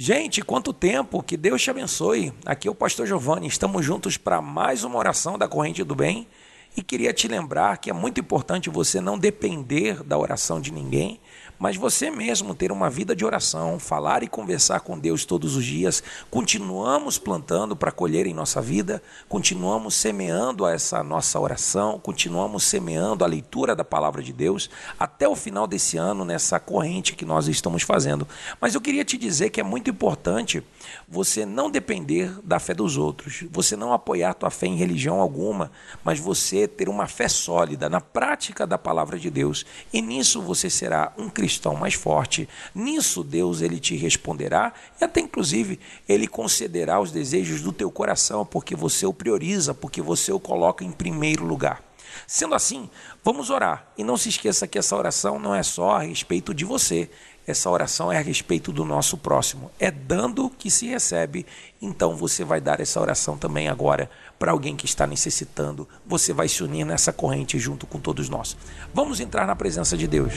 Gente, quanto tempo, que Deus te abençoe. Aqui é o Pastor Giovanni, estamos juntos para mais uma oração da Corrente do Bem e queria te lembrar que é muito importante você não depender da oração de ninguém, mas você mesmo ter uma vida de oração, falar e conversar com Deus todos os dias, continuamos plantando para colher em nossa vida, continuamos semeando essa nossa oração, continuamos semeando a leitura da palavra de Deus até o final desse ano nessa corrente que nós estamos fazendo. Mas eu queria te dizer que é muito importante você não depender da fé dos outros, você não apoiar tua fé em religião alguma, mas você ter uma fé sólida na prática da palavra de Deus. E nisso você será um cristão cristão mais forte. Nisso Deus ele te responderá e até inclusive ele concederá os desejos do teu coração, porque você o prioriza, porque você o coloca em primeiro lugar. Sendo assim, vamos orar. E não se esqueça que essa oração não é só a respeito de você, essa oração é a respeito do nosso próximo. É dando que se recebe. Então você vai dar essa oração também agora para alguém que está necessitando. Você vai se unir nessa corrente junto com todos nós. Vamos entrar na presença de Deus.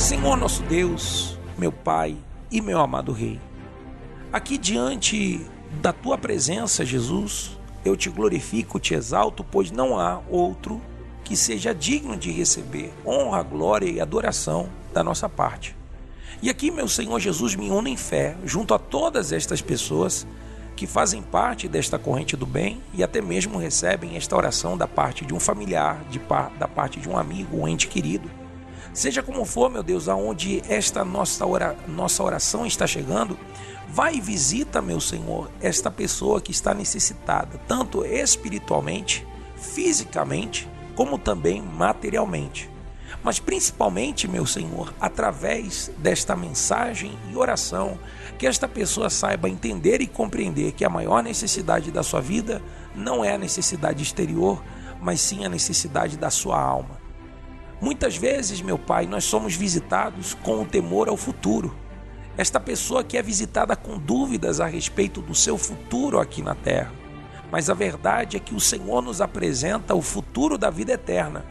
Senhor nosso Deus, meu Pai e meu amado Rei, aqui diante da tua presença, Jesus, eu te glorifico, te exalto, pois não há outro que seja digno de receber honra, glória e adoração da nossa parte. E aqui, meu Senhor Jesus, me une em fé, junto a todas estas pessoas que fazem parte desta corrente do bem e até mesmo recebem esta oração da parte de um familiar, de par, da parte de um amigo, um ente querido. Seja como for, meu Deus, aonde esta nossa, ora, nossa oração está chegando, vai e visita, meu Senhor, esta pessoa que está necessitada, tanto espiritualmente, fisicamente, como também materialmente. Mas principalmente, meu Senhor, através desta mensagem e oração, que esta pessoa saiba entender e compreender que a maior necessidade da sua vida não é a necessidade exterior, mas sim a necessidade da sua alma. Muitas vezes, meu Pai, nós somos visitados com o temor ao futuro. Esta pessoa que é visitada com dúvidas a respeito do seu futuro aqui na terra. Mas a verdade é que o Senhor nos apresenta o futuro da vida eterna.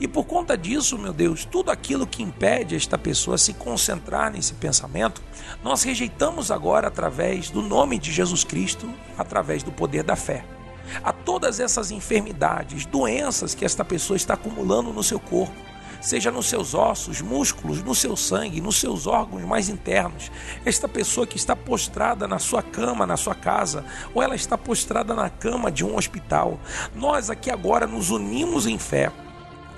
E por conta disso, meu Deus, tudo aquilo que impede esta pessoa se concentrar nesse pensamento, nós rejeitamos agora através do nome de Jesus Cristo, através do poder da fé. A todas essas enfermidades, doenças que esta pessoa está acumulando no seu corpo, seja nos seus ossos, músculos, no seu sangue, nos seus órgãos mais internos. Esta pessoa que está postrada na sua cama, na sua casa, ou ela está postrada na cama de um hospital. Nós aqui agora nos unimos em fé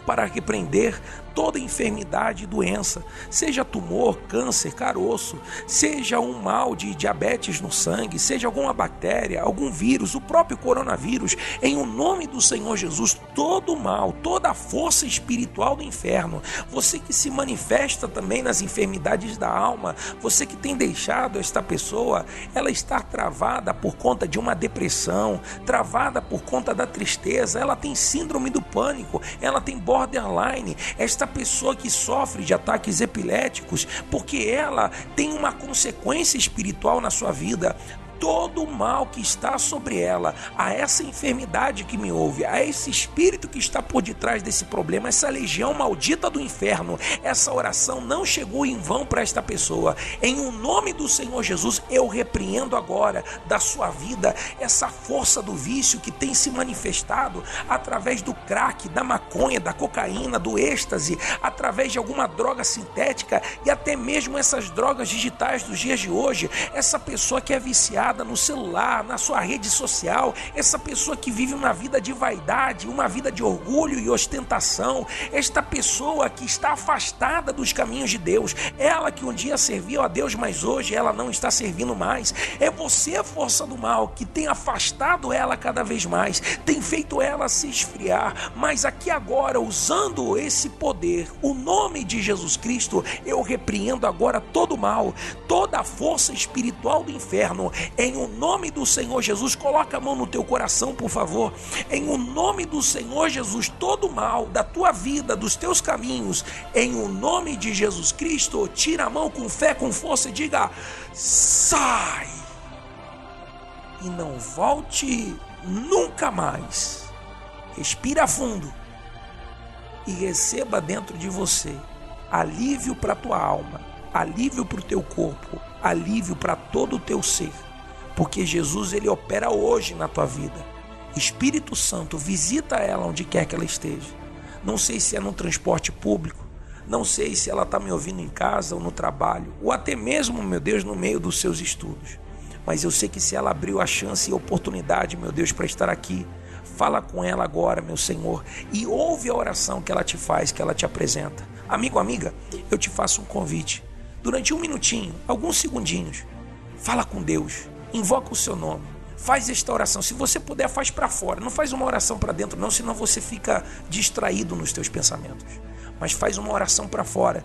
para repreender toda enfermidade e doença, seja tumor, câncer, caroço, seja um mal de diabetes no sangue, seja alguma bactéria, algum vírus, o próprio coronavírus, em o nome do Senhor Jesus, todo mal, toda a força espiritual do inferno, você que se manifesta também nas enfermidades da alma, você que tem deixado esta pessoa, ela estar travada por conta de uma depressão, travada por conta da tristeza, ela tem síndrome do pânico, ela tem borderline, esta pessoa que sofre de ataques epiléticos, porque ela tem uma consequência espiritual na sua vida todo o mal que está sobre ela, a essa enfermidade que me ouve, a esse espírito que está por detrás desse problema, essa legião maldita do inferno, essa oração não chegou em vão para esta pessoa. Em o um nome do Senhor Jesus, eu repreendo agora da sua vida essa força do vício que tem se manifestado através do crack, da maconha, da cocaína, do êxtase, através de alguma droga sintética e até mesmo essas drogas digitais dos dias de hoje. Essa pessoa que é viciada no celular, na sua rede social, essa pessoa que vive uma vida de vaidade, uma vida de orgulho e ostentação, esta pessoa que está afastada dos caminhos de Deus, ela que um dia serviu a Deus, mas hoje ela não está servindo mais. É você, a força do mal, que tem afastado ela cada vez mais, tem feito ela se esfriar, mas aqui agora, usando esse poder, o nome de Jesus Cristo, eu repreendo agora todo o mal, toda a força espiritual do inferno, em o nome do Senhor Jesus, coloca a mão no teu coração, por favor. Em o nome do Senhor Jesus, todo mal da tua vida, dos teus caminhos, em o nome de Jesus Cristo, tira a mão com fé, com força e diga: sai! E não volte nunca mais. Respira fundo e receba dentro de você alívio para a tua alma, alívio para o teu corpo, alívio para todo o teu ser. Porque Jesus ele opera hoje na tua vida. Espírito Santo, visita ela onde quer que ela esteja. Não sei se é no transporte público, não sei se ela está me ouvindo em casa ou no trabalho, ou até mesmo, meu Deus, no meio dos seus estudos. Mas eu sei que se ela abriu a chance e oportunidade, meu Deus, para estar aqui, fala com ela agora, meu Senhor, e ouve a oração que ela te faz, que ela te apresenta. Amigo, amiga, eu te faço um convite. Durante um minutinho, alguns segundinhos, fala com Deus, invoca o seu nome. Faz esta oração. Se você puder, faz para fora. Não faz uma oração para dentro, não, senão você fica distraído nos teus pensamentos mas faz uma oração para fora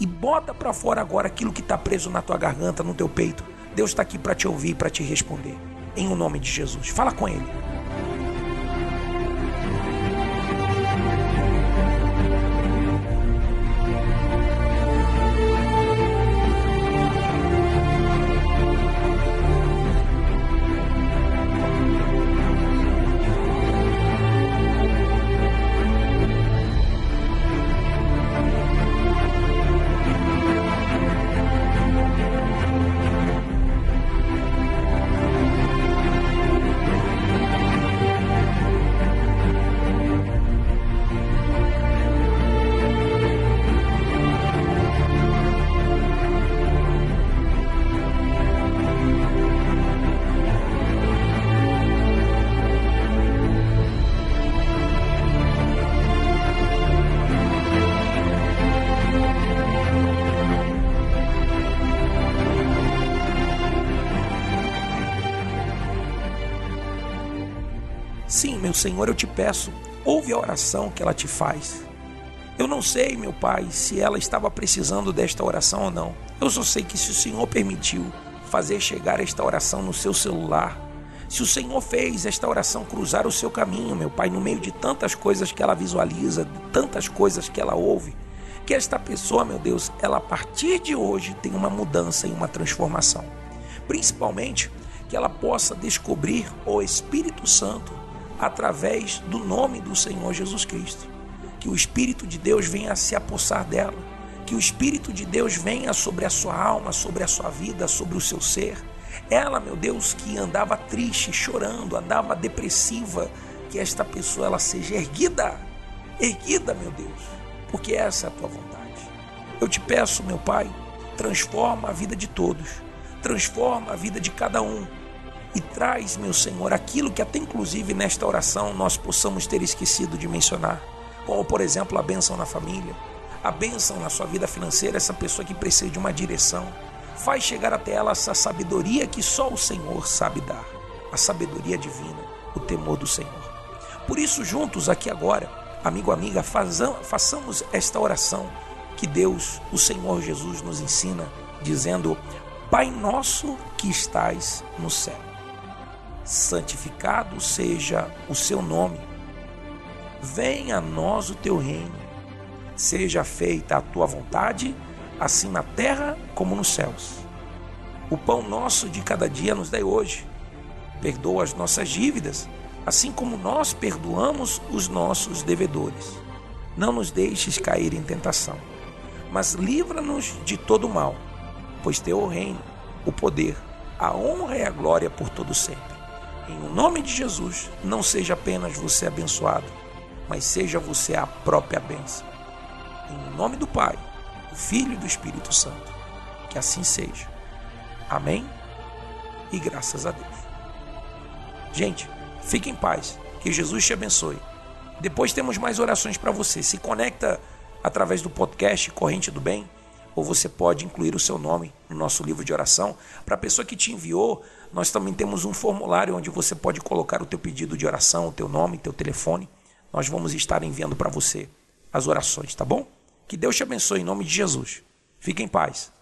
e bota para fora agora aquilo que está preso na tua garganta, no teu peito. Deus está aqui para te ouvir, para te responder. Em o nome de Jesus. Fala com Ele. Sim, meu Senhor, eu te peço, ouve a oração que ela te faz. Eu não sei, meu Pai, se ela estava precisando desta oração ou não. Eu só sei que se o Senhor permitiu fazer chegar esta oração no seu celular, se o Senhor fez esta oração cruzar o seu caminho, meu Pai, no meio de tantas coisas que ela visualiza, de tantas coisas que ela ouve, que esta pessoa, meu Deus, ela a partir de hoje tem uma mudança e uma transformação. Principalmente que ela possa descobrir o Espírito Santo através do nome do Senhor Jesus Cristo. Que o Espírito de Deus venha a se apossar dela. Que o Espírito de Deus venha sobre a sua alma, sobre a sua vida, sobre o seu ser. Ela, meu Deus, que andava triste, chorando, andava depressiva, que esta pessoa ela seja erguida, erguida, meu Deus, porque essa é a tua vontade. Eu te peço, meu Pai, transforma a vida de todos, transforma a vida de cada um e traz, meu Senhor, aquilo que até inclusive nesta oração nós possamos ter esquecido de mencionar, como por exemplo a bênção na família, a bênção na sua vida financeira, essa pessoa que precisa de uma direção. Faz chegar até ela essa sabedoria que só o Senhor sabe dar, a sabedoria divina, o temor do Senhor. Por isso, juntos aqui agora, amigo, amiga, façamos esta oração que Deus, o Senhor Jesus, nos ensina, dizendo: Pai nosso que estais no céu santificado seja o seu nome. Venha a nós o teu reino. Seja feita a tua vontade, assim na terra como nos céus. O pão nosso de cada dia nos dai hoje. Perdoa as nossas dívidas, assim como nós perdoamos os nossos devedores. Não nos deixes cair em tentação, mas livra-nos de todo mal, pois teu é o reino, o poder, a honra e a glória por todo sempre. Em nome de Jesus, não seja apenas você abençoado, mas seja você a própria bênção. Em nome do Pai, do Filho e do Espírito Santo. Que assim seja. Amém? E graças a Deus. Gente, fique em paz. Que Jesus te abençoe. Depois temos mais orações para você. Se conecta através do podcast Corrente do Bem, ou você pode incluir o seu nome no nosso livro de oração. Para a pessoa que te enviou, nós também temos um formulário onde você pode colocar o teu pedido de oração, o teu nome, teu telefone. Nós vamos estar enviando para você as orações, tá bom? Que Deus te abençoe em nome de Jesus. Fique em paz.